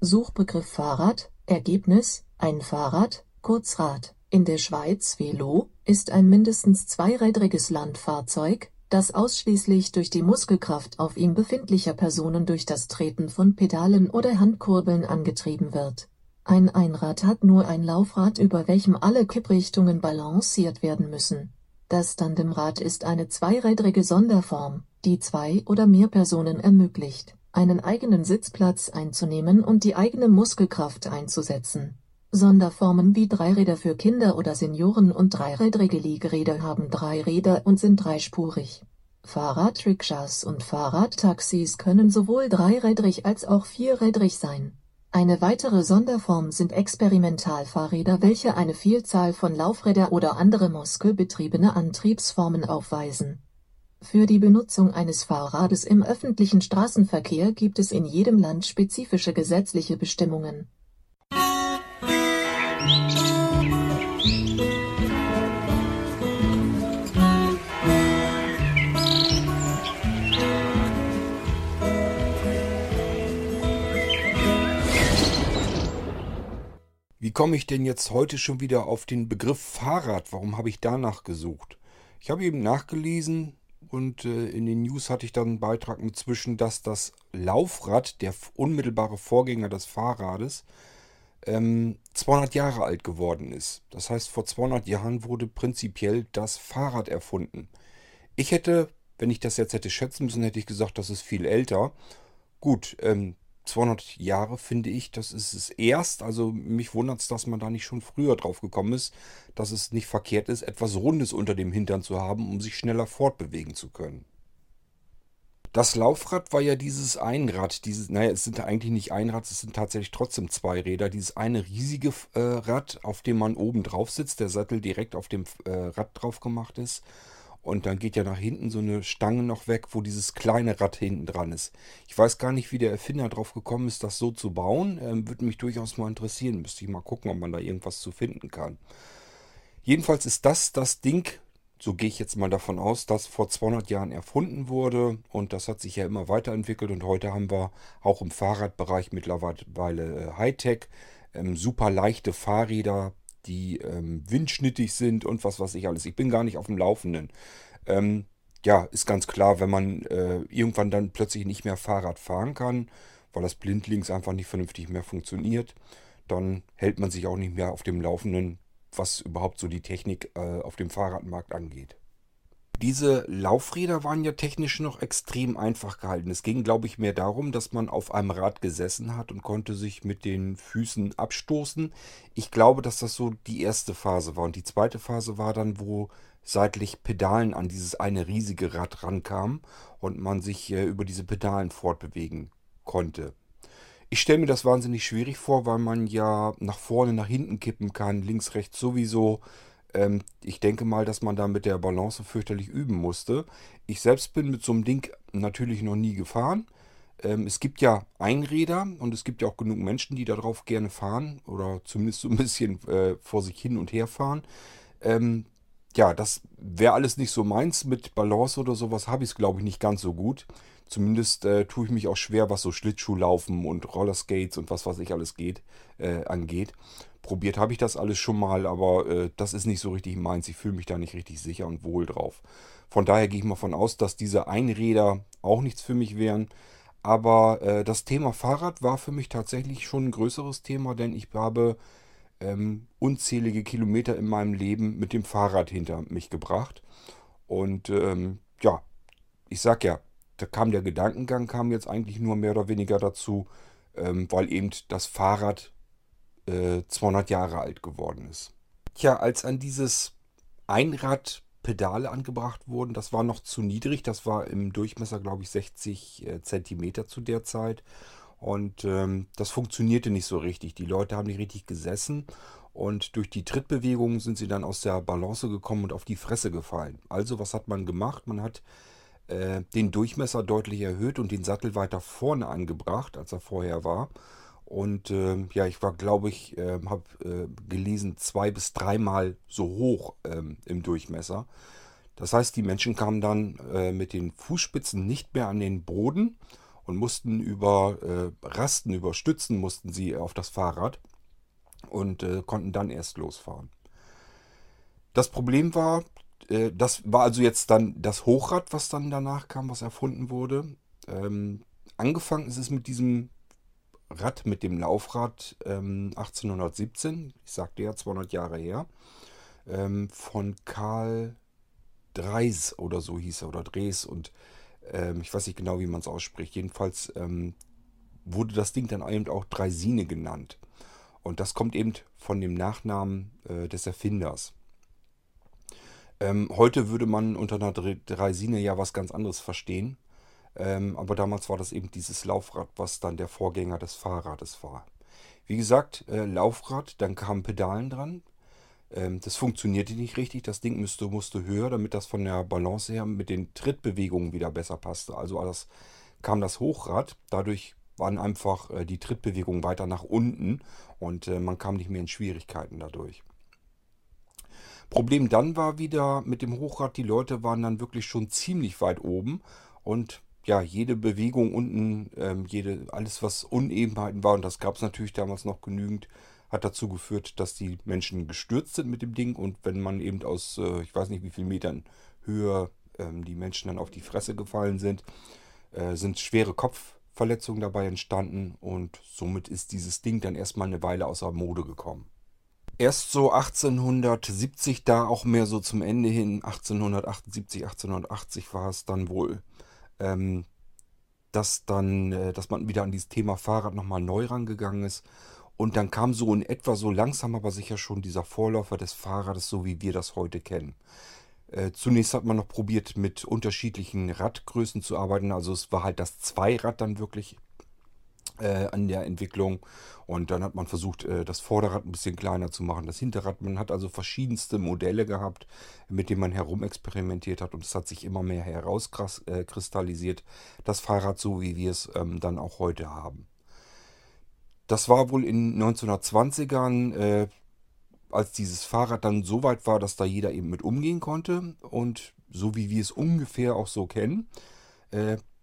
Suchbegriff Fahrrad, Ergebnis, ein Fahrrad, Kurzrad, in der Schweiz Velo, ist ein mindestens zweirädriges Landfahrzeug, das ausschließlich durch die Muskelkraft auf ihm befindlicher Personen durch das Treten von Pedalen oder Handkurbeln angetrieben wird. Ein Einrad hat nur ein Laufrad über welchem alle Kipprichtungen balanciert werden müssen. Das Tandemrad ist eine zweirädrige Sonderform, die zwei oder mehr Personen ermöglicht, einen eigenen Sitzplatz einzunehmen und die eigene Muskelkraft einzusetzen. Sonderformen wie Dreiräder für Kinder oder Senioren und dreirädrige Liegeräder haben drei Räder und sind dreispurig. Fahrradrikschas und Fahrradtaxis können sowohl dreirädrig als auch vierrädrig sein. Eine weitere Sonderform sind Experimentalfahrräder welche eine Vielzahl von Laufräder oder andere muskelbetriebene Antriebsformen aufweisen. Für die Benutzung eines Fahrrades im öffentlichen Straßenverkehr gibt es in jedem Land spezifische gesetzliche Bestimmungen Wie komme ich denn jetzt heute schon wieder auf den Begriff Fahrrad? Warum habe ich danach gesucht? Ich habe eben nachgelesen und äh, in den News hatte ich dann einen Beitrag mit zwischen, dass das Laufrad, der unmittelbare Vorgänger des Fahrrades, ähm, 200 Jahre alt geworden ist. Das heißt, vor 200 Jahren wurde prinzipiell das Fahrrad erfunden. Ich hätte, wenn ich das jetzt hätte schätzen müssen, hätte ich gesagt, das ist viel älter. Gut, ähm, 200 Jahre finde ich, das ist es erst. Also mich wundert es, dass man da nicht schon früher drauf gekommen ist, dass es nicht verkehrt ist, etwas Rundes unter dem Hintern zu haben, um sich schneller fortbewegen zu können. Das Laufrad war ja dieses Einrad, dieses, naja, es sind eigentlich nicht Einrad, es sind tatsächlich trotzdem zwei Räder. Dieses eine riesige äh, Rad, auf dem man oben drauf sitzt, der Sattel direkt auf dem äh, Rad drauf gemacht ist. Und dann geht ja nach hinten so eine Stange noch weg, wo dieses kleine Rad hinten dran ist. Ich weiß gar nicht, wie der Erfinder drauf gekommen ist, das so zu bauen. Ähm, Würde mich durchaus mal interessieren. Müsste ich mal gucken, ob man da irgendwas zu finden kann. Jedenfalls ist das das Ding, so gehe ich jetzt mal davon aus, das vor 200 Jahren erfunden wurde. Und das hat sich ja immer weiterentwickelt. Und heute haben wir auch im Fahrradbereich mittlerweile äh, Hightech, ähm, super leichte Fahrräder, die ähm, windschnittig sind und was weiß ich alles. Ich bin gar nicht auf dem Laufenden. Ähm, ja, ist ganz klar, wenn man äh, irgendwann dann plötzlich nicht mehr Fahrrad fahren kann, weil das blindlings einfach nicht vernünftig mehr funktioniert, dann hält man sich auch nicht mehr auf dem Laufenden, was überhaupt so die Technik äh, auf dem Fahrradmarkt angeht. Diese Laufräder waren ja technisch noch extrem einfach gehalten. Es ging, glaube ich, mehr darum, dass man auf einem Rad gesessen hat und konnte sich mit den Füßen abstoßen. Ich glaube, dass das so die erste Phase war. Und die zweite Phase war dann, wo seitlich Pedalen an dieses eine riesige Rad rankamen und man sich äh, über diese Pedalen fortbewegen konnte. Ich stelle mir das wahnsinnig schwierig vor, weil man ja nach vorne, nach hinten kippen kann, links, rechts sowieso. Ähm, ich denke mal, dass man da mit der Balance fürchterlich üben musste. Ich selbst bin mit so einem Ding natürlich noch nie gefahren. Ähm, es gibt ja Einräder und es gibt ja auch genug Menschen, die darauf gerne fahren oder zumindest so ein bisschen äh, vor sich hin und her fahren. Ähm, ja, das wäre alles nicht so meins. Mit Balance oder sowas habe ich es, glaube ich, nicht ganz so gut. Zumindest äh, tue ich mich auch schwer, was so Schlittschuhlaufen und Rollerskates und was weiß ich alles geht, äh, angeht. Probiert habe ich das alles schon mal, aber äh, das ist nicht so richtig meins. Ich fühle mich da nicht richtig sicher und wohl drauf. Von daher gehe ich mal von aus, dass diese Einräder auch nichts für mich wären. Aber äh, das Thema Fahrrad war für mich tatsächlich schon ein größeres Thema, denn ich habe ähm, unzählige Kilometer in meinem Leben mit dem Fahrrad hinter mich gebracht. Und ähm, ja, ich sag ja, da kam der Gedankengang, kam jetzt eigentlich nur mehr oder weniger dazu, ähm, weil eben das Fahrrad äh, 200 Jahre alt geworden ist. Tja, als an dieses Einrad Pedale angebracht wurden, das war noch zu niedrig, das war im Durchmesser, glaube ich, 60 äh, Zentimeter zu der Zeit. Und ähm, das funktionierte nicht so richtig. Die Leute haben nicht richtig gesessen und durch die Trittbewegungen sind sie dann aus der Balance gekommen und auf die Fresse gefallen. Also was hat man gemacht? Man hat äh, den Durchmesser deutlich erhöht und den Sattel weiter vorne angebracht, als er vorher war. Und äh, ja, ich war, glaube ich, äh, habe gelesen, zwei bis dreimal so hoch ähm, im Durchmesser. Das heißt, die Menschen kamen dann äh, mit den Fußspitzen nicht mehr an den Boden und mussten über äh, Rasten, über Stützen mussten sie auf das Fahrrad und konnten dann erst losfahren. Das Problem war, äh, das war also jetzt dann das Hochrad, was dann danach kam, was erfunden wurde. Ähm, angefangen ist es mit diesem Rad, mit dem Laufrad ähm, 1817, ich sagte ja 200 Jahre her, ähm, von Karl Dreis oder so hieß er, oder Drees und ähm, ich weiß nicht genau, wie man es ausspricht. Jedenfalls ähm, wurde das Ding dann eben auch Dreisine genannt. Und das kommt eben von dem Nachnamen äh, des Erfinders. Ähm, heute würde man unter einer Dreisine ja was ganz anderes verstehen. Ähm, aber damals war das eben dieses Laufrad, was dann der Vorgänger des Fahrrades war. Wie gesagt, äh, Laufrad, dann kamen Pedalen dran. Ähm, das funktionierte nicht richtig. Das Ding müsste, musste höher, damit das von der Balance her mit den Trittbewegungen wieder besser passte. Also das, kam das Hochrad. Dadurch waren einfach äh, die Trittbewegungen weiter nach unten und äh, man kam nicht mehr in Schwierigkeiten dadurch. Problem dann war wieder mit dem Hochrad, die Leute waren dann wirklich schon ziemlich weit oben. Und ja, jede Bewegung unten, ähm, jede, alles was Unebenheiten war, und das gab es natürlich damals noch genügend, hat dazu geführt, dass die Menschen gestürzt sind mit dem Ding. Und wenn man eben aus, äh, ich weiß nicht wie vielen Metern Höhe ähm, die Menschen dann auf die Fresse gefallen sind, äh, sind schwere Kopfverletzungen dabei entstanden. Und somit ist dieses Ding dann erstmal eine Weile außer Mode gekommen erst so 1870, da auch mehr so zum Ende hin, 1878, 1880 war es dann wohl, ähm, dass dann, äh, dass man wieder an dieses Thema Fahrrad nochmal neu rangegangen ist. Und dann kam so in etwa so langsam aber sicher schon dieser Vorläufer des Fahrrades, so wie wir das heute kennen. Äh, zunächst hat man noch probiert, mit unterschiedlichen Radgrößen zu arbeiten. Also es war halt das Zweirad dann wirklich an der Entwicklung. Und dann hat man versucht, äh, das Vorderrad ein bisschen kleiner zu machen, das Hinterrad. Man hat also verschiedenste Modelle gehabt, mit denen man herumexperimentiert hat. Und es hat sich immer mehr herauskristallisiert, das Fahrrad so, wie wir es ähm, dann auch heute haben. Das war wohl in 1920ern, äh, als dieses Fahrrad dann so weit war, dass da jeder eben mit umgehen konnte. Und so wie wir es ungefähr auch so kennen.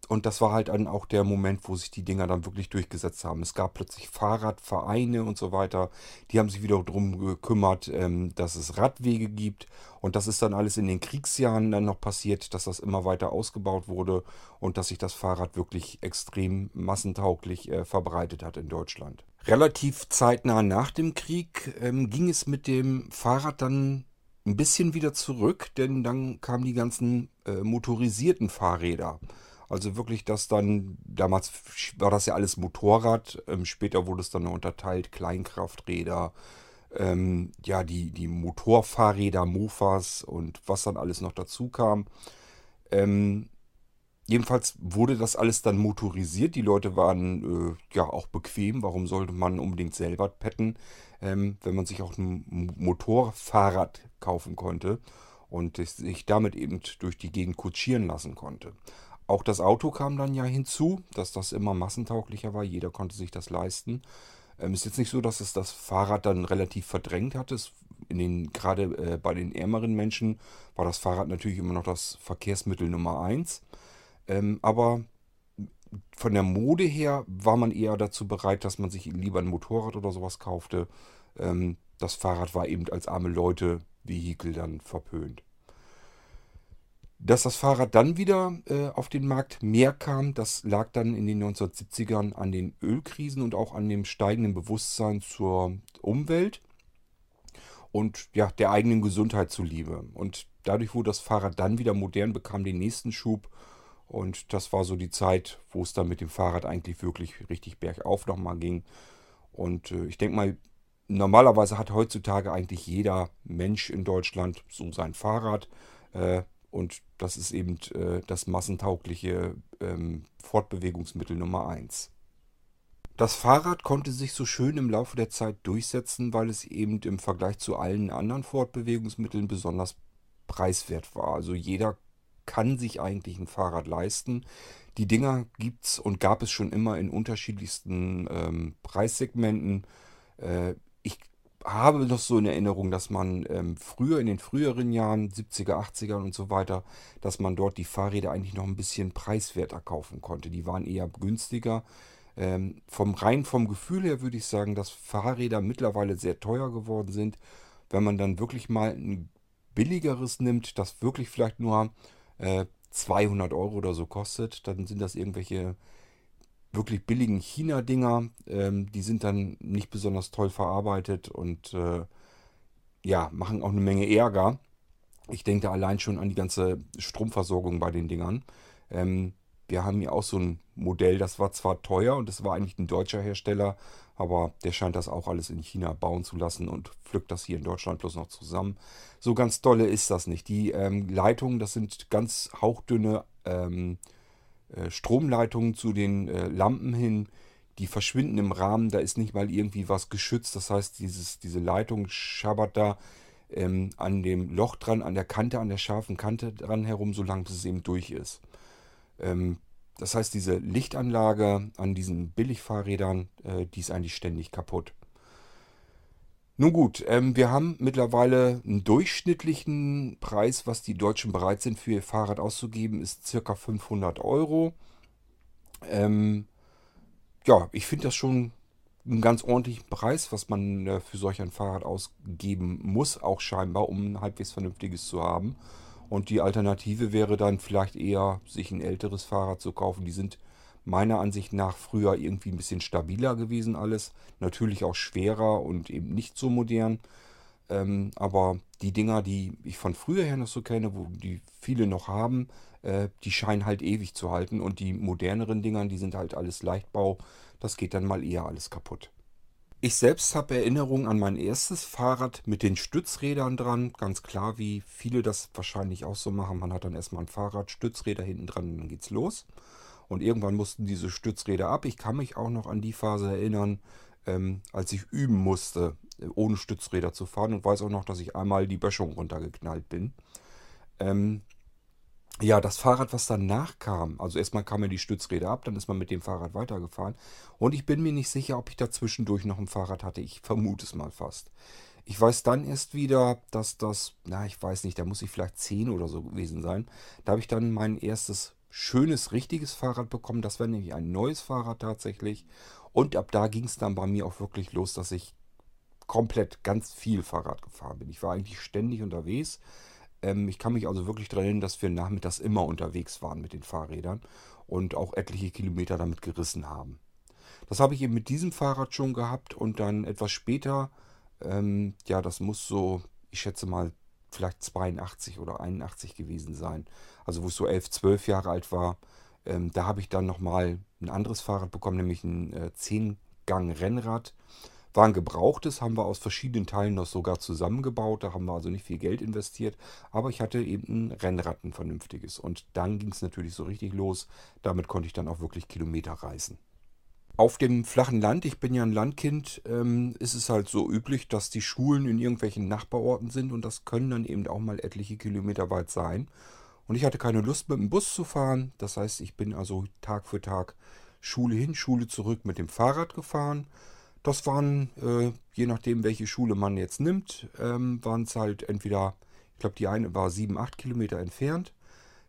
Und das war halt dann auch der Moment, wo sich die Dinger dann wirklich durchgesetzt haben. Es gab plötzlich Fahrradvereine und so weiter. Die haben sich wieder darum gekümmert, ähm, dass es Radwege gibt. Und das ist dann alles in den Kriegsjahren dann noch passiert, dass das immer weiter ausgebaut wurde und dass sich das Fahrrad wirklich extrem massentauglich äh, verbreitet hat in Deutschland. Relativ zeitnah nach dem Krieg ähm, ging es mit dem Fahrrad dann ein bisschen wieder zurück, denn dann kamen die ganzen äh, motorisierten Fahrräder. Also wirklich, dass dann, damals war das ja alles Motorrad, ähm, später wurde es dann unterteilt, Kleinkrafträder, ähm, ja, die, die Motorfahrräder, Mofas und was dann alles noch dazu kam. Ähm, jedenfalls wurde das alles dann motorisiert. Die Leute waren äh, ja auch bequem. Warum sollte man unbedingt selber petten, ähm, wenn man sich auch ein Motorfahrrad kaufen konnte und sich damit eben durch die Gegend kutschieren lassen konnte. Auch das Auto kam dann ja hinzu, dass das immer massentauglicher war. Jeder konnte sich das leisten. Ähm, ist jetzt nicht so, dass es das Fahrrad dann relativ verdrängt hat. Es in den, gerade äh, bei den ärmeren Menschen war das Fahrrad natürlich immer noch das Verkehrsmittel Nummer eins. Ähm, aber von der Mode her war man eher dazu bereit, dass man sich lieber ein Motorrad oder sowas kaufte. Ähm, das Fahrrad war eben als arme Leute Vehikel dann verpönt. Dass das Fahrrad dann wieder äh, auf den Markt mehr kam, das lag dann in den 1970ern an den Ölkrisen und auch an dem steigenden Bewusstsein zur Umwelt und ja, der eigenen Gesundheit zuliebe. Und dadurch wurde das Fahrrad dann wieder modern, bekam den nächsten Schub. Und das war so die Zeit, wo es dann mit dem Fahrrad eigentlich wirklich richtig bergauf nochmal ging. Und äh, ich denke mal, normalerweise hat heutzutage eigentlich jeder Mensch in Deutschland so sein Fahrrad. Äh, und das ist eben äh, das massentaugliche ähm, Fortbewegungsmittel Nummer 1. Das Fahrrad konnte sich so schön im Laufe der Zeit durchsetzen, weil es eben im Vergleich zu allen anderen Fortbewegungsmitteln besonders preiswert war. Also jeder kann sich eigentlich ein Fahrrad leisten. Die Dinger gibt es und gab es schon immer in unterschiedlichsten ähm, Preissegmenten. Äh, habe noch so in Erinnerung, dass man ähm, früher, in den früheren Jahren, 70er, 80er und so weiter, dass man dort die Fahrräder eigentlich noch ein bisschen preiswerter kaufen konnte. Die waren eher günstiger. Ähm, vom rein vom Gefühl her würde ich sagen, dass Fahrräder mittlerweile sehr teuer geworden sind. Wenn man dann wirklich mal ein billigeres nimmt, das wirklich vielleicht nur äh, 200 Euro oder so kostet, dann sind das irgendwelche wirklich billigen China-Dinger. Ähm, die sind dann nicht besonders toll verarbeitet und äh, ja, machen auch eine Menge Ärger. Ich denke da allein schon an die ganze Stromversorgung bei den Dingern. Ähm, wir haben hier auch so ein Modell, das war zwar teuer und das war eigentlich ein deutscher Hersteller, aber der scheint das auch alles in China bauen zu lassen und pflückt das hier in Deutschland bloß noch zusammen. So ganz dolle ist das nicht. Die ähm, Leitungen, das sind ganz hauchdünne ähm, äh, Stromleitungen zu den äh, Lampen hin. Die verschwinden im Rahmen, da ist nicht mal irgendwie was geschützt. Das heißt, dieses, diese Leitung schabbert da ähm, an dem Loch dran, an der Kante, an der scharfen Kante dran herum, solange es eben durch ist. Ähm, das heißt, diese Lichtanlage an diesen Billigfahrrädern, äh, die ist eigentlich ständig kaputt. Nun gut, ähm, wir haben mittlerweile einen durchschnittlichen Preis, was die Deutschen bereit sind für ihr Fahrrad auszugeben, ist circa 500 Euro. Ähm, ja, ich finde das schon einen ganz ordentlichen Preis, was man äh, für solch ein Fahrrad ausgeben muss, auch scheinbar, um ein halbwegs vernünftiges zu haben. Und die Alternative wäre dann vielleicht eher, sich ein älteres Fahrrad zu kaufen. Die sind meiner Ansicht nach früher irgendwie ein bisschen stabiler gewesen alles. Natürlich auch schwerer und eben nicht so modern. Ähm, aber die Dinger, die ich von früher her noch so kenne, wo die viele noch haben, äh, die scheinen halt ewig zu halten. Und die moderneren Dingern, die sind halt alles Leichtbau. Das geht dann mal eher alles kaputt. Ich selbst habe Erinnerungen an mein erstes Fahrrad mit den Stützrädern dran. Ganz klar, wie viele das wahrscheinlich auch so machen. Man hat dann erstmal ein Fahrrad, Stützräder hinten dran und dann geht's los. Und irgendwann mussten diese Stützräder ab. Ich kann mich auch noch an die Phase erinnern, ähm, als ich üben musste, äh, ohne Stützräder zu fahren. Und weiß auch noch, dass ich einmal die Böschung runtergeknallt bin. Ähm, ja, das Fahrrad, was danach kam, also erstmal kamen die Stützräder ab, dann ist man mit dem Fahrrad weitergefahren. Und ich bin mir nicht sicher, ob ich da zwischendurch noch ein Fahrrad hatte. Ich vermute es mal fast. Ich weiß dann erst wieder, dass das, na, ich weiß nicht, da muss ich vielleicht 10 oder so gewesen sein. Da habe ich dann mein erstes schönes, richtiges Fahrrad bekommen. Das war nämlich ein neues Fahrrad tatsächlich. Und ab da ging es dann bei mir auch wirklich los, dass ich komplett ganz viel Fahrrad gefahren bin. Ich war eigentlich ständig unterwegs. Ähm, ich kann mich also wirklich daran erinnern, dass wir nachmittags immer unterwegs waren mit den Fahrrädern und auch etliche Kilometer damit gerissen haben. Das habe ich eben mit diesem Fahrrad schon gehabt und dann etwas später, ähm, ja, das muss so, ich schätze mal vielleicht 82 oder 81 gewesen sein. Also wo ich so 11, 12 Jahre alt war. Ähm, da habe ich dann nochmal ein anderes Fahrrad bekommen, nämlich ein äh, 10-Gang-Rennrad. War ein gebrauchtes, haben wir aus verschiedenen Teilen noch sogar zusammengebaut. Da haben wir also nicht viel Geld investiert. Aber ich hatte eben ein Rennrad, ein vernünftiges. Und dann ging es natürlich so richtig los. Damit konnte ich dann auch wirklich Kilometer reisen. Auf dem flachen Land, ich bin ja ein Landkind, ähm, ist es halt so üblich, dass die Schulen in irgendwelchen Nachbarorten sind und das können dann eben auch mal etliche Kilometer weit sein. Und ich hatte keine Lust mit dem Bus zu fahren. Das heißt, ich bin also Tag für Tag Schule hin, Schule zurück mit dem Fahrrad gefahren. Das waren, äh, je nachdem, welche Schule man jetzt nimmt, ähm, waren es halt entweder, ich glaube, die eine war sieben, acht Kilometer entfernt.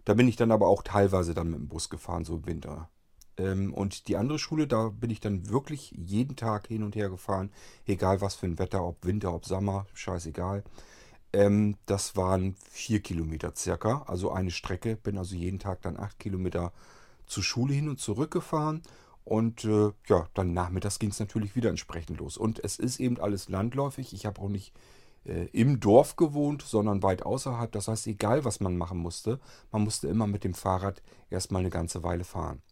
Da bin ich dann aber auch teilweise dann mit dem Bus gefahren, so im Winter. Ähm, und die andere Schule, da bin ich dann wirklich jeden Tag hin und her gefahren. Egal was für ein Wetter, ob Winter, ob Sommer, scheißegal. Ähm, das waren vier Kilometer circa, also eine Strecke. Bin also jeden Tag dann acht Kilometer zur Schule hin und zurück gefahren. Und äh, ja, dann nachmittags ging es natürlich wieder entsprechend los. Und es ist eben alles landläufig. Ich habe auch nicht äh, im Dorf gewohnt, sondern weit außerhalb. Das heißt, egal was man machen musste, man musste immer mit dem Fahrrad erstmal eine ganze Weile fahren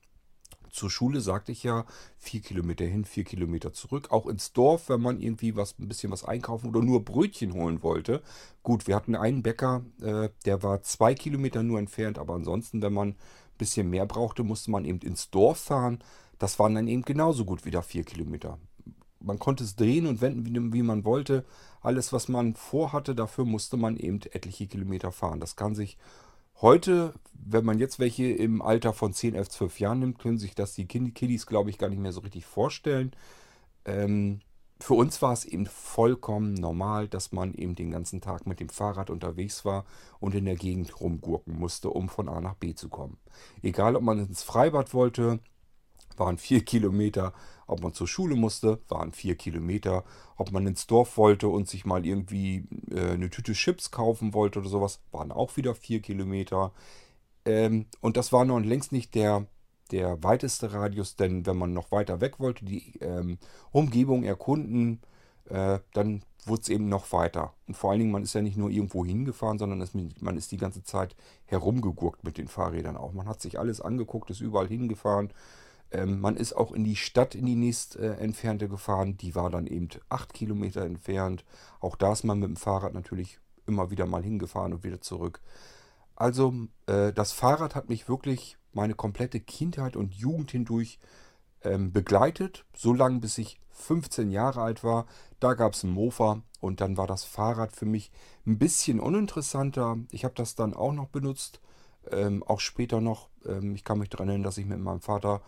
zur Schule, sagte ich ja, vier Kilometer hin, vier Kilometer zurück. Auch ins Dorf, wenn man irgendwie was, ein bisschen was einkaufen oder nur Brötchen holen wollte. Gut, wir hatten einen Bäcker, äh, der war zwei Kilometer nur entfernt, aber ansonsten, wenn man ein bisschen mehr brauchte, musste man eben ins Dorf fahren. Das waren dann eben genauso gut wieder vier Kilometer. Man konnte es drehen und wenden, wie, man wollte. Alles, was man vorhatte, dafür musste man eben etliche Kilometer fahren. Das kann sich Heute, wenn man jetzt welche im Alter von 10, 11, 12 Jahren nimmt, können sich das die Kiddies, glaube ich, gar nicht mehr so richtig vorstellen. Ähm, für uns war es eben vollkommen normal, dass man eben den ganzen Tag mit dem Fahrrad unterwegs war und in der Gegend rumgurken musste, um von A nach B zu kommen. Egal, ob man ins Freibad wollte, waren vier Kilometer. Ob man zur Schule musste, waren vier Kilometer. Ob man ins Dorf wollte und sich mal irgendwie äh, eine Tüte Chips kaufen wollte oder sowas, waren auch wieder vier Kilometer. Ähm, und das war noch längst nicht der, der weiteste Radius, denn wenn man noch weiter weg wollte, die ähm, Umgebung erkunden, äh, dann wurde es eben noch weiter. Und vor allen Dingen, man ist ja nicht nur irgendwo hingefahren, sondern es, man ist die ganze Zeit herumgegurkt mit den Fahrrädern auch. Man hat sich alles angeguckt, ist überall hingefahren. Ähm, man ist auch in die Stadt, in die nächst äh, entfernte gefahren. Die war dann eben acht Kilometer entfernt. Auch da ist man mit dem Fahrrad natürlich immer wieder mal hingefahren und wieder zurück. Also äh, das Fahrrad hat mich wirklich meine komplette Kindheit und Jugend hindurch ähm, begleitet, so lange bis ich 15 Jahre alt war. Da gab es einen Mofa und dann war das Fahrrad für mich ein bisschen uninteressanter. Ich habe das dann auch noch benutzt, ähm, auch später noch. Ähm, ich kann mich daran erinnern, dass ich mit meinem Vater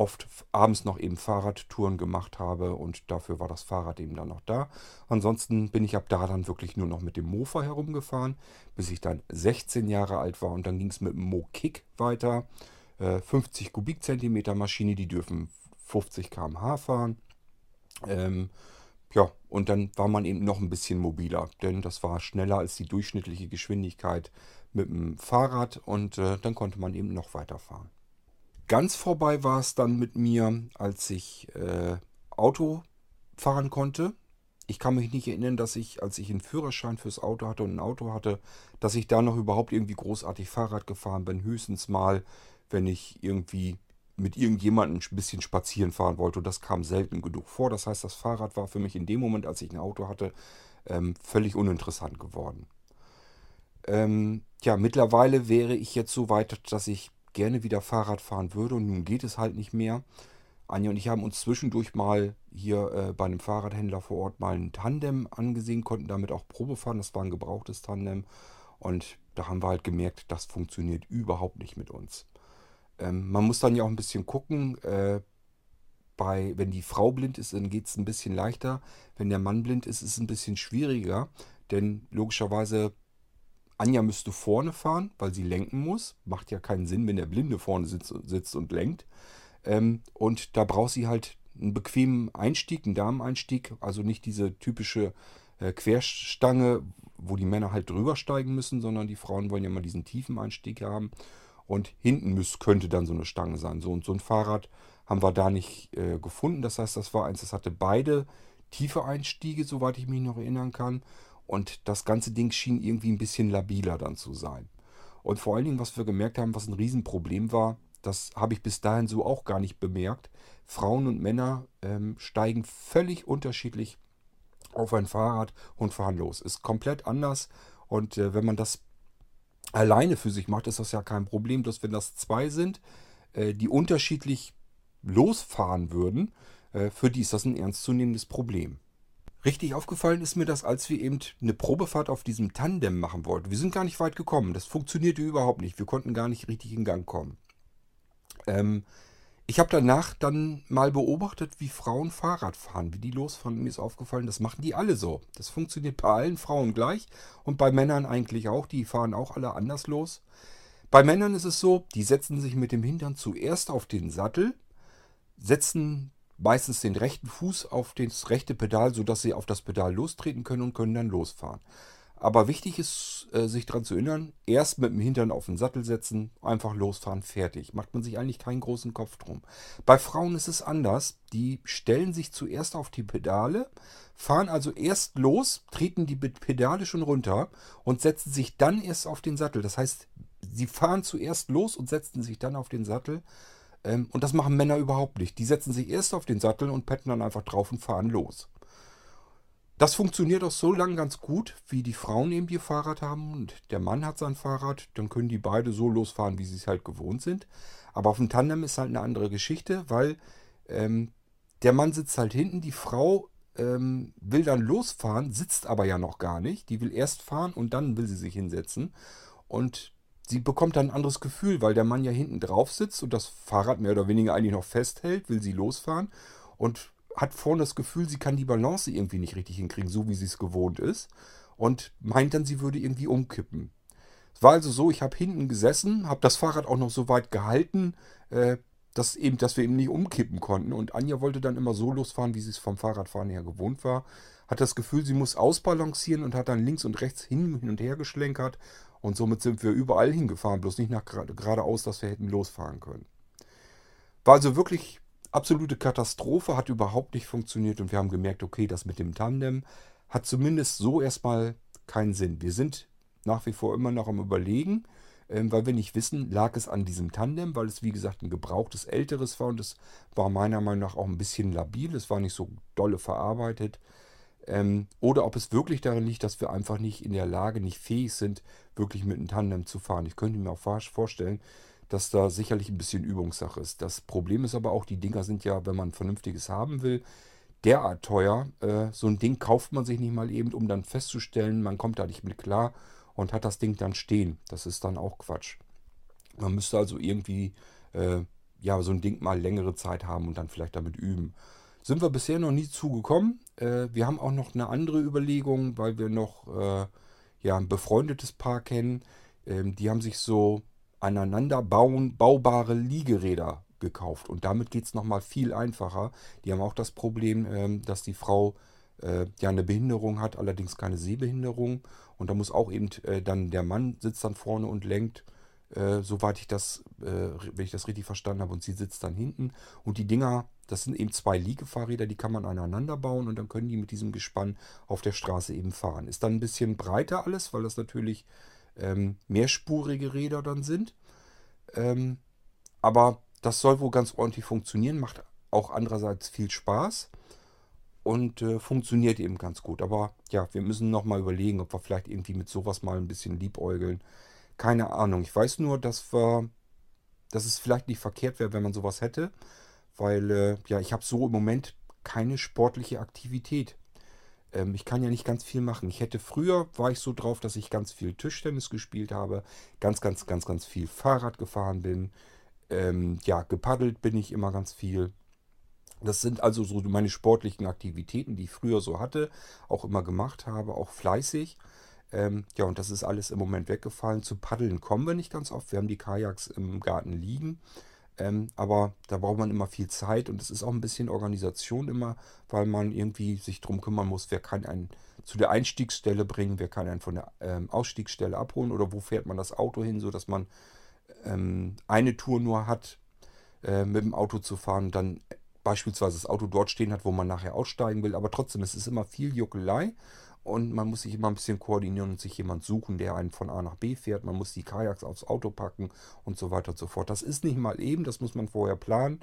oft abends noch eben Fahrradtouren gemacht habe und dafür war das Fahrrad eben dann noch da. Ansonsten bin ich ab da dann wirklich nur noch mit dem Mofa herumgefahren, bis ich dann 16 Jahre alt war und dann ging es mit dem Mo-Kick weiter. Äh, 50 Kubikzentimeter Maschine, die dürfen 50 km/h fahren. Ähm, ja, und dann war man eben noch ein bisschen mobiler, denn das war schneller als die durchschnittliche Geschwindigkeit mit dem Fahrrad und äh, dann konnte man eben noch weiterfahren. Ganz vorbei war es dann mit mir, als ich äh, Auto fahren konnte. Ich kann mich nicht erinnern, dass ich, als ich einen Führerschein fürs Auto hatte und ein Auto hatte, dass ich da noch überhaupt irgendwie großartig Fahrrad gefahren bin. Höchstens mal, wenn ich irgendwie mit irgendjemandem ein bisschen spazieren fahren wollte. Und das kam selten genug vor. Das heißt, das Fahrrad war für mich in dem Moment, als ich ein Auto hatte, ähm, völlig uninteressant geworden. Ähm, ja, mittlerweile wäre ich jetzt so weit, dass ich gerne wieder Fahrrad fahren würde und nun geht es halt nicht mehr. Anja und ich haben uns zwischendurch mal hier äh, bei einem Fahrradhändler vor Ort mal ein Tandem angesehen, konnten damit auch Probe fahren. Das war ein gebrauchtes Tandem und da haben wir halt gemerkt, das funktioniert überhaupt nicht mit uns. Ähm, man muss dann ja auch ein bisschen gucken. Äh, bei, wenn die Frau blind ist, dann geht es ein bisschen leichter. Wenn der Mann blind ist, ist es ein bisschen schwieriger. Denn logischerweise Anja müsste vorne fahren, weil sie lenken muss. Macht ja keinen Sinn, wenn der Blinde vorne sitzt, sitzt und lenkt. Ähm, und da braucht sie halt einen bequemen Einstieg, einen Dameneinstieg. Also nicht diese typische äh, Querstange, wo die Männer halt drüber steigen müssen, sondern die Frauen wollen ja mal diesen tiefen Einstieg haben. Und hinten müß, könnte dann so eine Stange sein. So und so ein Fahrrad haben wir da nicht äh, gefunden. Das heißt, das war eins, das hatte beide tiefe Einstiege, soweit ich mich noch erinnern kann. Und das ganze Ding schien irgendwie ein bisschen labiler dann zu sein. Und vor allen Dingen, was wir gemerkt haben, was ein Riesenproblem war, das habe ich bis dahin so auch gar nicht bemerkt. Frauen und Männer ähm, steigen völlig unterschiedlich auf ein Fahrrad und fahren los. Ist komplett anders. Und äh, wenn man das alleine für sich macht, ist das ja kein Problem. Bloß wenn das zwei sind, äh, die unterschiedlich losfahren würden, äh, für die ist das ein ernstzunehmendes Problem. Richtig aufgefallen ist mir das, als wir eben eine Probefahrt auf diesem Tandem machen wollten. Wir sind gar nicht weit gekommen. Das funktionierte überhaupt nicht. Wir konnten gar nicht richtig in Gang kommen. Ähm, ich habe danach dann mal beobachtet, wie Frauen Fahrrad fahren, wie die losfahren. Mir ist aufgefallen, das machen die alle so. Das funktioniert bei allen Frauen gleich und bei Männern eigentlich auch. Die fahren auch alle anders los. Bei Männern ist es so, die setzen sich mit dem Hintern zuerst auf den Sattel, setzen meistens den rechten Fuß auf das rechte Pedal, sodass sie auf das Pedal lostreten können und können dann losfahren. Aber wichtig ist, äh, sich daran zu erinnern, erst mit dem Hintern auf den Sattel setzen, einfach losfahren, fertig. Macht man sich eigentlich keinen großen Kopf drum. Bei Frauen ist es anders. Die stellen sich zuerst auf die Pedale, fahren also erst los, treten die Pedale schon runter und setzen sich dann erst auf den Sattel. Das heißt, sie fahren zuerst los und setzen sich dann auf den Sattel ähm, und das machen Männer überhaupt nicht. Die setzen sich erst auf den Sattel und petten dann einfach drauf und fahren los. Das funktioniert auch so lange ganz gut, wie die Frauen eben ihr Fahrrad haben und der Mann hat sein Fahrrad. Dann können die beide so losfahren, wie sie es halt gewohnt sind. Aber auf dem Tandem ist halt eine andere Geschichte, weil ähm, der Mann sitzt halt hinten, die Frau ähm, will dann losfahren, sitzt aber ja noch gar nicht. Die will erst fahren und dann will sie sich hinsetzen. Und sie bekommt dann ein anderes Gefühl, weil der Mann ja hinten drauf sitzt und das Fahrrad mehr oder weniger eigentlich noch festhält, will sie losfahren und hat vorne das Gefühl, sie kann die Balance irgendwie nicht richtig hinkriegen, so wie sie es gewohnt ist. Und meint dann, sie würde irgendwie umkippen. Es war also so, ich habe hinten gesessen, habe das Fahrrad auch noch so weit gehalten, äh, dass, eben, dass wir eben nicht umkippen konnten. Und Anja wollte dann immer so losfahren, wie sie es vom Fahrradfahren her gewohnt war. Hat das Gefühl, sie muss ausbalancieren und hat dann links und rechts hin, und her geschlenkert. Und somit sind wir überall hingefahren, bloß nicht nach geradeaus, dass wir hätten losfahren können. War also wirklich absolute Katastrophe, hat überhaupt nicht funktioniert und wir haben gemerkt, okay, das mit dem Tandem hat zumindest so erstmal keinen Sinn. Wir sind nach wie vor immer noch am Überlegen, ähm, weil wir nicht wissen, lag es an diesem Tandem, weil es wie gesagt ein gebrauchtes älteres war und es war meiner Meinung nach auch ein bisschen labil, es war nicht so dolle verarbeitet. Ähm, oder ob es wirklich darin liegt, dass wir einfach nicht in der Lage, nicht fähig sind, wirklich mit einem Tandem zu fahren. Ich könnte mir auch vorstellen, dass da sicherlich ein bisschen Übungssache ist. Das Problem ist aber auch, die Dinger sind ja, wenn man vernünftiges haben will, derart teuer. Äh, so ein Ding kauft man sich nicht mal eben, um dann festzustellen, man kommt da nicht mit klar und hat das Ding dann stehen. Das ist dann auch Quatsch. Man müsste also irgendwie äh, ja so ein Ding mal längere Zeit haben und dann vielleicht damit üben. Sind wir bisher noch nie zugekommen. Äh, wir haben auch noch eine andere Überlegung, weil wir noch äh, ja, ein befreundetes Paar kennen. Ähm, die haben sich so aneinander bauen, baubare Liegeräder gekauft. Und damit geht es nochmal viel einfacher. Die haben auch das Problem, ähm, dass die Frau äh, ja eine Behinderung hat, allerdings keine Sehbehinderung. Und da muss auch eben äh, dann der Mann sitzt dann vorne und lenkt, äh, soweit ich das, äh, wenn ich das richtig verstanden habe, und sie sitzt dann hinten. Und die Dinger, das sind eben zwei Liegefahrräder, die kann man aneinander bauen und dann können die mit diesem Gespann auf der Straße eben fahren. Ist dann ein bisschen breiter alles, weil das natürlich ähm, mehrspurige Räder dann sind. Ähm, aber das soll wohl ganz ordentlich funktionieren, macht auch andererseits viel Spaß und äh, funktioniert eben ganz gut. Aber ja, wir müssen nochmal überlegen, ob wir vielleicht irgendwie mit sowas mal ein bisschen liebäugeln. Keine Ahnung. Ich weiß nur, dass wir, dass es vielleicht nicht verkehrt wäre, wenn man sowas hätte, weil äh, ja, ich habe so im Moment keine sportliche Aktivität. Ähm, ich kann ja nicht ganz viel machen. Ich hätte früher, war ich so drauf, dass ich ganz viel Tischtennis gespielt habe, ganz, ganz, ganz, ganz viel Fahrrad gefahren bin. Ähm, ja, gepaddelt bin ich immer ganz viel. Das sind also so meine sportlichen Aktivitäten, die ich früher so hatte, auch immer gemacht habe, auch fleißig. Ähm, ja, und das ist alles im Moment weggefallen. Zu Paddeln kommen wir nicht ganz oft. Wir haben die Kajaks im Garten liegen. Ähm, aber da braucht man immer viel Zeit und es ist auch ein bisschen Organisation immer, weil man irgendwie sich darum kümmern muss, wer kann einen zu der Einstiegsstelle bringen, wer kann einen von der ähm, Ausstiegsstelle abholen oder wo fährt man das Auto hin, sodass man ähm, eine Tour nur hat, äh, mit dem Auto zu fahren dann beispielsweise das Auto dort stehen hat, wo man nachher aussteigen will. Aber trotzdem, es ist immer viel Juckelei und man muss sich immer ein bisschen koordinieren und sich jemand suchen, der einen von A nach B fährt. Man muss die Kajaks aufs Auto packen und so weiter und so fort. Das ist nicht mal eben, das muss man vorher planen.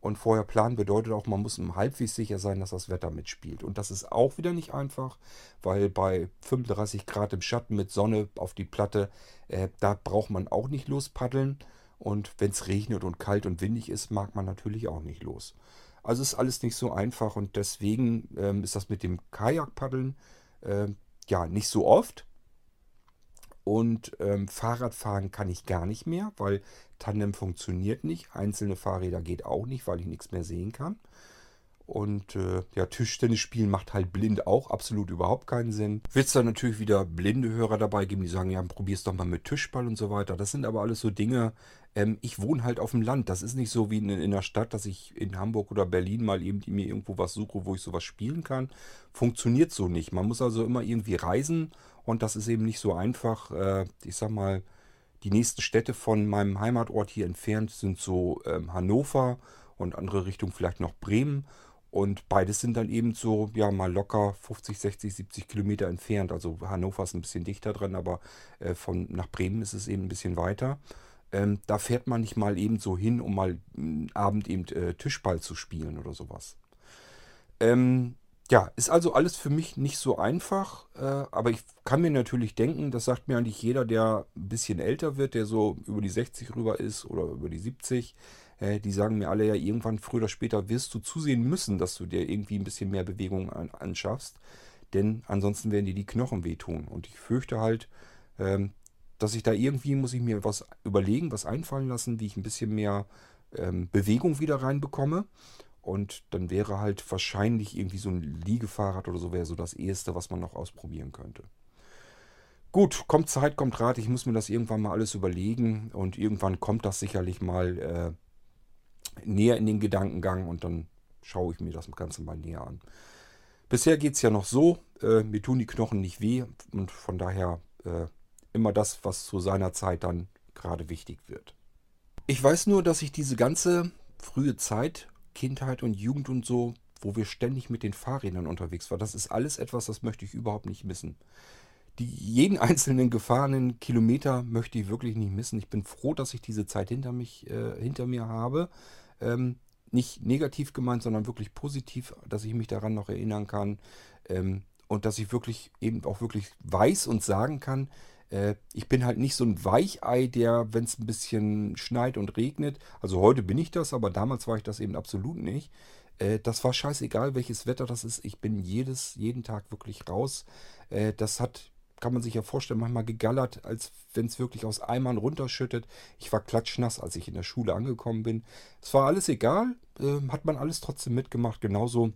Und vorher planen bedeutet auch, man muss halbwegs sicher sein, dass das Wetter mitspielt. Und das ist auch wieder nicht einfach, weil bei 35 Grad im Schatten mit Sonne auf die Platte, äh, da braucht man auch nicht lospaddeln. Und wenn es regnet und kalt und windig ist, mag man natürlich auch nicht los. Also ist alles nicht so einfach und deswegen ähm, ist das mit dem Kajakpaddeln äh, ja nicht so oft. Und ähm, Fahrradfahren kann ich gar nicht mehr, weil Tandem funktioniert nicht. Einzelne Fahrräder geht auch nicht, weil ich nichts mehr sehen kann. Und äh, ja, Tischtennis spielen macht halt blind auch absolut überhaupt keinen Sinn. Wird es dann natürlich wieder blinde Hörer dabei geben, die sagen, ja, probier's doch mal mit Tischball und so weiter. Das sind aber alles so Dinge, ähm, ich wohne halt auf dem Land. Das ist nicht so wie in, in der Stadt, dass ich in Hamburg oder Berlin mal eben mir irgendwo was suche, wo ich sowas spielen kann. Funktioniert so nicht. Man muss also immer irgendwie reisen und das ist eben nicht so einfach. Äh, ich sag mal, die nächsten Städte von meinem Heimatort hier entfernt sind so ähm, Hannover und andere Richtung vielleicht noch Bremen. Und beides sind dann eben so, ja, mal locker 50, 60, 70 Kilometer entfernt. Also Hannover ist ein bisschen dichter dran, aber äh, von nach Bremen ist es eben ein bisschen weiter. Ähm, da fährt man nicht mal eben so hin, um mal einen Abend eben äh, Tischball zu spielen oder sowas. Ähm, ja, ist also alles für mich nicht so einfach, äh, aber ich kann mir natürlich denken, das sagt mir eigentlich jeder, der ein bisschen älter wird, der so über die 60 rüber ist oder über die 70, äh, die sagen mir alle ja, irgendwann früher oder später wirst du zusehen müssen, dass du dir irgendwie ein bisschen mehr Bewegung an, anschaffst. Denn ansonsten werden dir die Knochen wehtun. Und ich fürchte halt, ähm, dass ich da irgendwie, muss ich mir was überlegen, was einfallen lassen, wie ich ein bisschen mehr ähm, Bewegung wieder reinbekomme. Und dann wäre halt wahrscheinlich irgendwie so ein Liegefahrrad oder so wäre so das Erste, was man noch ausprobieren könnte. Gut, kommt Zeit, kommt Rat. Ich muss mir das irgendwann mal alles überlegen und irgendwann kommt das sicherlich mal äh, näher in den Gedankengang und dann schaue ich mir das Ganze mal näher an. Bisher geht es ja noch so, äh, mir tun die Knochen nicht weh und von daher äh, immer das, was zu seiner Zeit dann gerade wichtig wird. Ich weiß nur, dass ich diese ganze frühe Zeit, Kindheit und Jugend und so, wo wir ständig mit den Fahrrädern unterwegs waren, das ist alles etwas, das möchte ich überhaupt nicht missen. Die, jeden einzelnen gefahrenen Kilometer möchte ich wirklich nicht missen. Ich bin froh, dass ich diese Zeit hinter, mich, äh, hinter mir habe. Ähm, nicht negativ gemeint, sondern wirklich positiv, dass ich mich daran noch erinnern kann. Ähm, und dass ich wirklich eben auch wirklich weiß und sagen kann, äh, ich bin halt nicht so ein Weichei, der, wenn es ein bisschen schneit und regnet, also heute bin ich das, aber damals war ich das eben absolut nicht. Äh, das war scheißegal, welches Wetter das ist. Ich bin jedes, jeden Tag wirklich raus. Äh, das hat kann man sich ja vorstellen, manchmal gegallert, als wenn es wirklich aus Eimern runterschüttet. Ich war klatschnass, als ich in der Schule angekommen bin. Es war alles egal, äh, hat man alles trotzdem mitgemacht. Genauso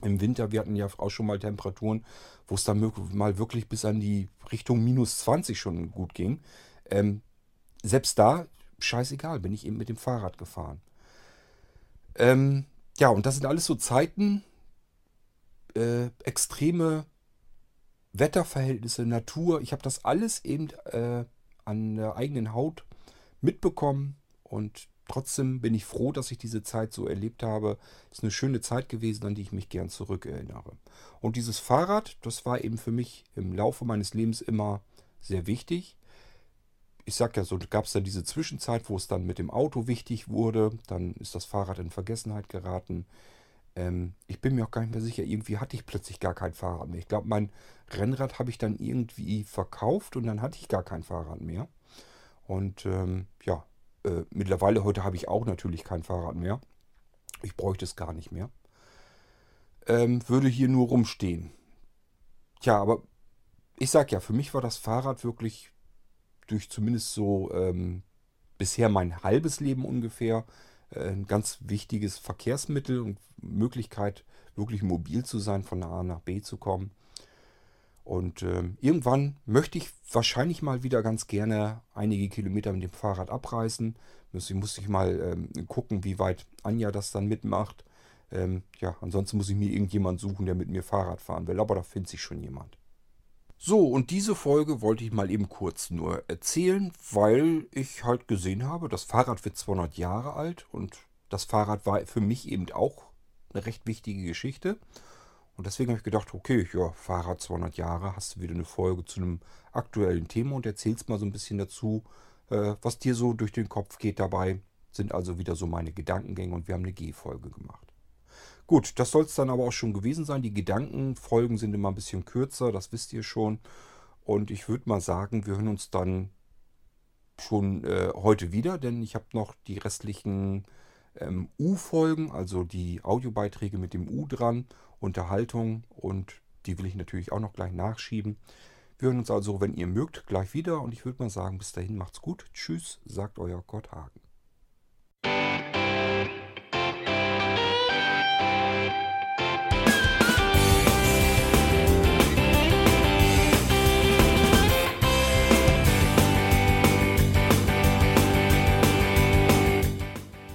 im Winter, wir hatten ja auch schon mal Temperaturen, wo es dann mal wirklich bis an die Richtung minus 20 schon gut ging. Ähm, selbst da, scheißegal, bin ich eben mit dem Fahrrad gefahren. Ähm, ja, und das sind alles so Zeiten, äh, extreme Wetterverhältnisse, Natur. Ich habe das alles eben äh, an der eigenen Haut mitbekommen und trotzdem bin ich froh, dass ich diese Zeit so erlebt habe. Es ist eine schöne Zeit gewesen, an die ich mich gern zurückerinnere. Und dieses Fahrrad, das war eben für mich im Laufe meines Lebens immer sehr wichtig. Ich sag ja so, gab es dann diese Zwischenzeit, wo es dann mit dem Auto wichtig wurde. Dann ist das Fahrrad in Vergessenheit geraten. Ähm, ich bin mir auch gar nicht mehr sicher. Irgendwie hatte ich plötzlich gar kein Fahrrad mehr. Ich glaube, mein Rennrad habe ich dann irgendwie verkauft und dann hatte ich gar kein Fahrrad mehr. Und ähm, ja, äh, mittlerweile heute habe ich auch natürlich kein Fahrrad mehr. Ich bräuchte es gar nicht mehr. Ähm, würde hier nur rumstehen. Tja, aber ich sag ja, für mich war das Fahrrad wirklich durch zumindest so ähm, bisher mein halbes Leben ungefähr äh, ein ganz wichtiges Verkehrsmittel und Möglichkeit, wirklich mobil zu sein, von A nach B zu kommen. Und äh, irgendwann möchte ich wahrscheinlich mal wieder ganz gerne einige Kilometer mit dem Fahrrad abreißen. Muss ich, muss ich mal ähm, gucken, wie weit Anja das dann mitmacht. Ähm, ja, ansonsten muss ich mir irgendjemand suchen, der mit mir Fahrrad fahren will. Aber da findet sich schon jemand. So, und diese Folge wollte ich mal eben kurz nur erzählen, weil ich halt gesehen habe, das Fahrrad wird 200 Jahre alt und das Fahrrad war für mich eben auch eine recht wichtige Geschichte. Und deswegen habe ich gedacht, okay, ja, Fahrrad 200 Jahre, hast du wieder eine Folge zu einem aktuellen Thema und erzählst mal so ein bisschen dazu, äh, was dir so durch den Kopf geht dabei. Sind also wieder so meine Gedankengänge und wir haben eine G-Folge gemacht. Gut, das soll es dann aber auch schon gewesen sein. Die Gedankenfolgen sind immer ein bisschen kürzer, das wisst ihr schon. Und ich würde mal sagen, wir hören uns dann schon äh, heute wieder, denn ich habe noch die restlichen ähm, U-Folgen, also die Audiobeiträge mit dem U dran, Unterhaltung und die will ich natürlich auch noch gleich nachschieben. Wir hören uns also, wenn ihr mögt, gleich wieder und ich würde mal sagen, bis dahin macht's gut. Tschüss, sagt euer Gott Hagen.